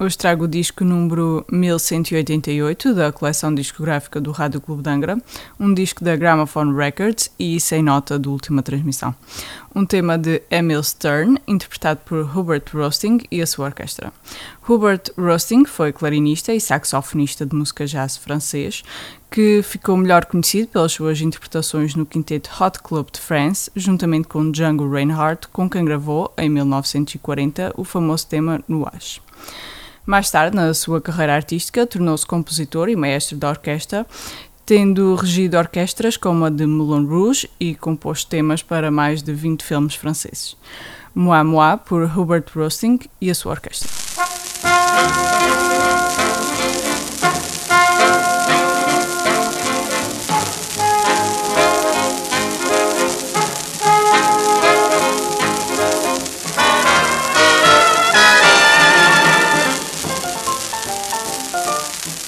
Hoje trago o disco número 1188 da coleção discográfica do Rádio Clube de Angra, um disco da Gramophone Records e sem nota de última transmissão. Um tema de Emil Stern, interpretado por Hubert Rosting e a sua orquestra. Hubert Rosting foi clarinista e saxofonista de música jazz francês, que ficou melhor conhecido pelas suas interpretações no quinteto Hot Club de France, juntamente com Django Reinhardt, com quem gravou, em 1940, o famoso tema Nuage. Mais tarde, na sua carreira artística, tornou-se compositor e maestro da orquestra, tendo regido orquestras como a de Moulin Rouge e composto temas para mais de 20 filmes franceses. Moi Moi, por Hubert Rosting e a sua orquestra.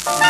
Bye.